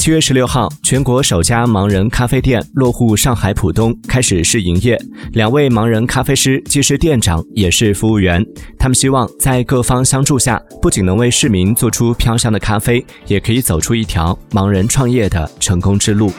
七月十六号全国首家盲人咖啡店落户上海浦东开始试营业。两位盲人咖啡师既是店长也是服务员他们希望在各方相助下不仅能为市民做出飘香的咖啡也可以走出一条盲人创业的成功之路。